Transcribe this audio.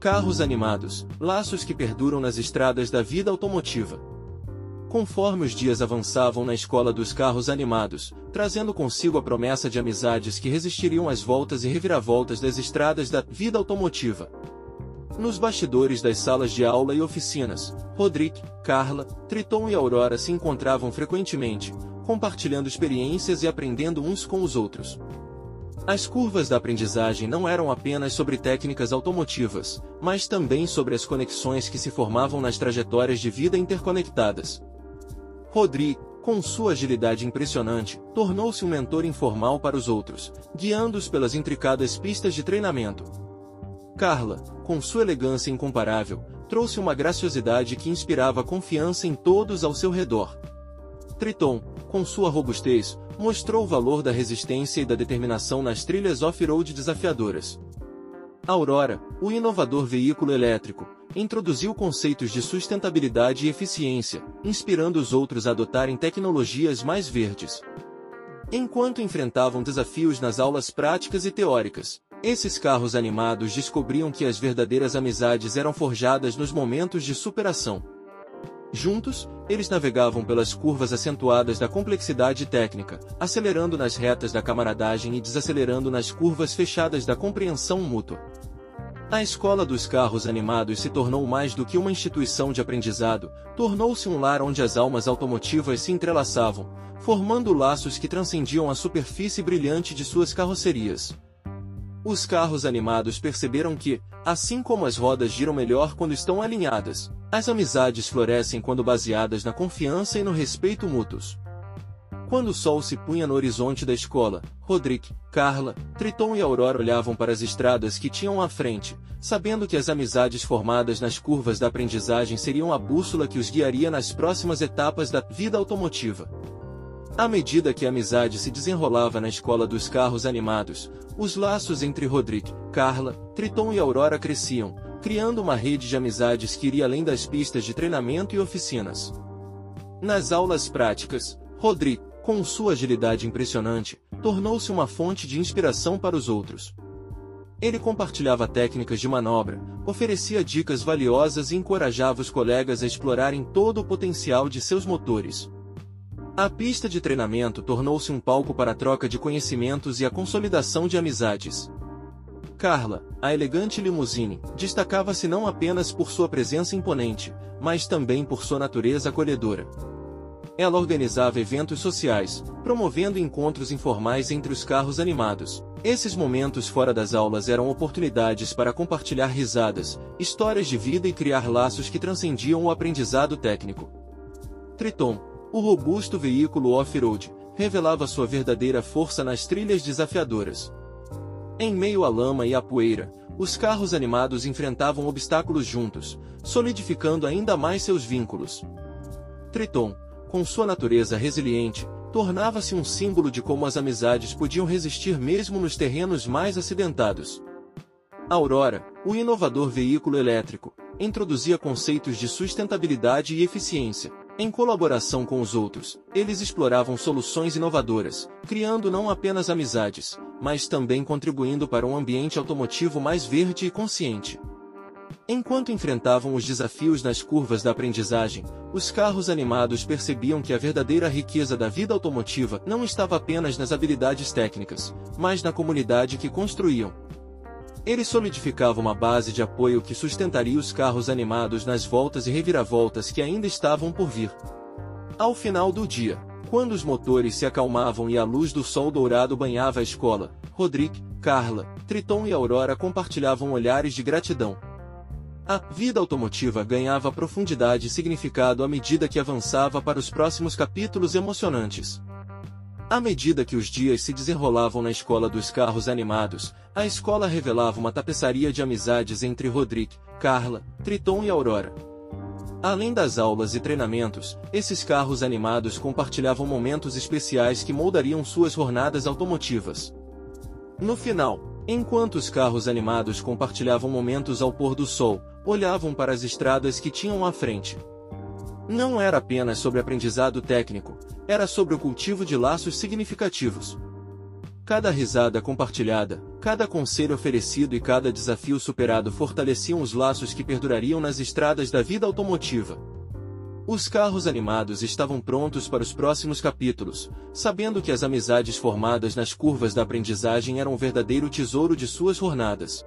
Carros animados, laços que perduram nas estradas da vida automotiva. Conforme os dias avançavam na escola dos carros animados, trazendo consigo a promessa de amizades que resistiriam às voltas e reviravoltas das estradas da vida automotiva. Nos bastidores das salas de aula e oficinas, Rodrigo, Carla, Triton e Aurora se encontravam frequentemente, compartilhando experiências e aprendendo uns com os outros. As curvas da aprendizagem não eram apenas sobre técnicas automotivas, mas também sobre as conexões que se formavam nas trajetórias de vida interconectadas. Rodri, com sua agilidade impressionante, tornou-se um mentor informal para os outros, guiando-os pelas intricadas pistas de treinamento. Carla, com sua elegância incomparável, trouxe uma graciosidade que inspirava confiança em todos ao seu redor. Triton, com sua robustez, mostrou o valor da resistência e da determinação nas trilhas off-road desafiadoras. Aurora, o inovador veículo elétrico, introduziu conceitos de sustentabilidade e eficiência, inspirando os outros a adotarem tecnologias mais verdes. Enquanto enfrentavam desafios nas aulas práticas e teóricas, esses carros animados descobriam que as verdadeiras amizades eram forjadas nos momentos de superação. Juntos, eles navegavam pelas curvas acentuadas da complexidade técnica, acelerando nas retas da camaradagem e desacelerando nas curvas fechadas da compreensão mútua. A escola dos carros animados se tornou mais do que uma instituição de aprendizado, tornou-se um lar onde as almas automotivas se entrelaçavam, formando laços que transcendiam a superfície brilhante de suas carrocerias. Os carros animados perceberam que, assim como as rodas giram melhor quando estão alinhadas, as amizades florescem quando baseadas na confiança e no respeito mútuos. Quando o sol se punha no horizonte da escola, Rodrigo, Carla, Triton e Aurora olhavam para as estradas que tinham à frente, sabendo que as amizades formadas nas curvas da aprendizagem seriam a bússola que os guiaria nas próximas etapas da vida automotiva. À medida que a amizade se desenrolava na escola dos carros animados, os laços entre Rodrigo, Carla, Triton e Aurora cresciam, criando uma rede de amizades que iria além das pistas de treinamento e oficinas. Nas aulas práticas, Rodrigo, com sua agilidade impressionante, tornou-se uma fonte de inspiração para os outros. Ele compartilhava técnicas de manobra, oferecia dicas valiosas e encorajava os colegas a explorarem todo o potencial de seus motores. A pista de treinamento tornou-se um palco para a troca de conhecimentos e a consolidação de amizades. Carla, a elegante limusine, destacava-se não apenas por sua presença imponente, mas também por sua natureza acolhedora. Ela organizava eventos sociais, promovendo encontros informais entre os carros animados. Esses momentos fora das aulas eram oportunidades para compartilhar risadas, histórias de vida e criar laços que transcendiam o aprendizado técnico. Triton, o robusto veículo off-road revelava sua verdadeira força nas trilhas desafiadoras. Em meio à lama e à poeira, os carros animados enfrentavam obstáculos juntos, solidificando ainda mais seus vínculos. Triton, com sua natureza resiliente, tornava-se um símbolo de como as amizades podiam resistir mesmo nos terrenos mais acidentados. Aurora, o inovador veículo elétrico, introduzia conceitos de sustentabilidade e eficiência, em colaboração com os outros, eles exploravam soluções inovadoras, criando não apenas amizades, mas também contribuindo para um ambiente automotivo mais verde e consciente. Enquanto enfrentavam os desafios nas curvas da aprendizagem, os carros animados percebiam que a verdadeira riqueza da vida automotiva não estava apenas nas habilidades técnicas, mas na comunidade que construíam, ele solidificava uma base de apoio que sustentaria os carros animados nas voltas e reviravoltas que ainda estavam por vir. Ao final do dia, quando os motores se acalmavam e a luz do sol dourado banhava a escola, Rodrigo, Carla, Triton e Aurora compartilhavam olhares de gratidão. A vida automotiva ganhava profundidade e significado à medida que avançava para os próximos capítulos emocionantes. À medida que os dias se desenrolavam na escola dos carros animados, a escola revelava uma tapeçaria de amizades entre Rodrigo, Carla, Triton e Aurora. Além das aulas e treinamentos, esses carros animados compartilhavam momentos especiais que moldariam suas jornadas automotivas. No final, enquanto os carros animados compartilhavam momentos ao pôr do sol, olhavam para as estradas que tinham à frente. Não era apenas sobre aprendizado técnico, era sobre o cultivo de laços significativos. Cada risada compartilhada, cada conselho oferecido e cada desafio superado fortaleciam os laços que perdurariam nas estradas da vida automotiva. Os carros animados estavam prontos para os próximos capítulos, sabendo que as amizades formadas nas curvas da aprendizagem eram um verdadeiro tesouro de suas jornadas.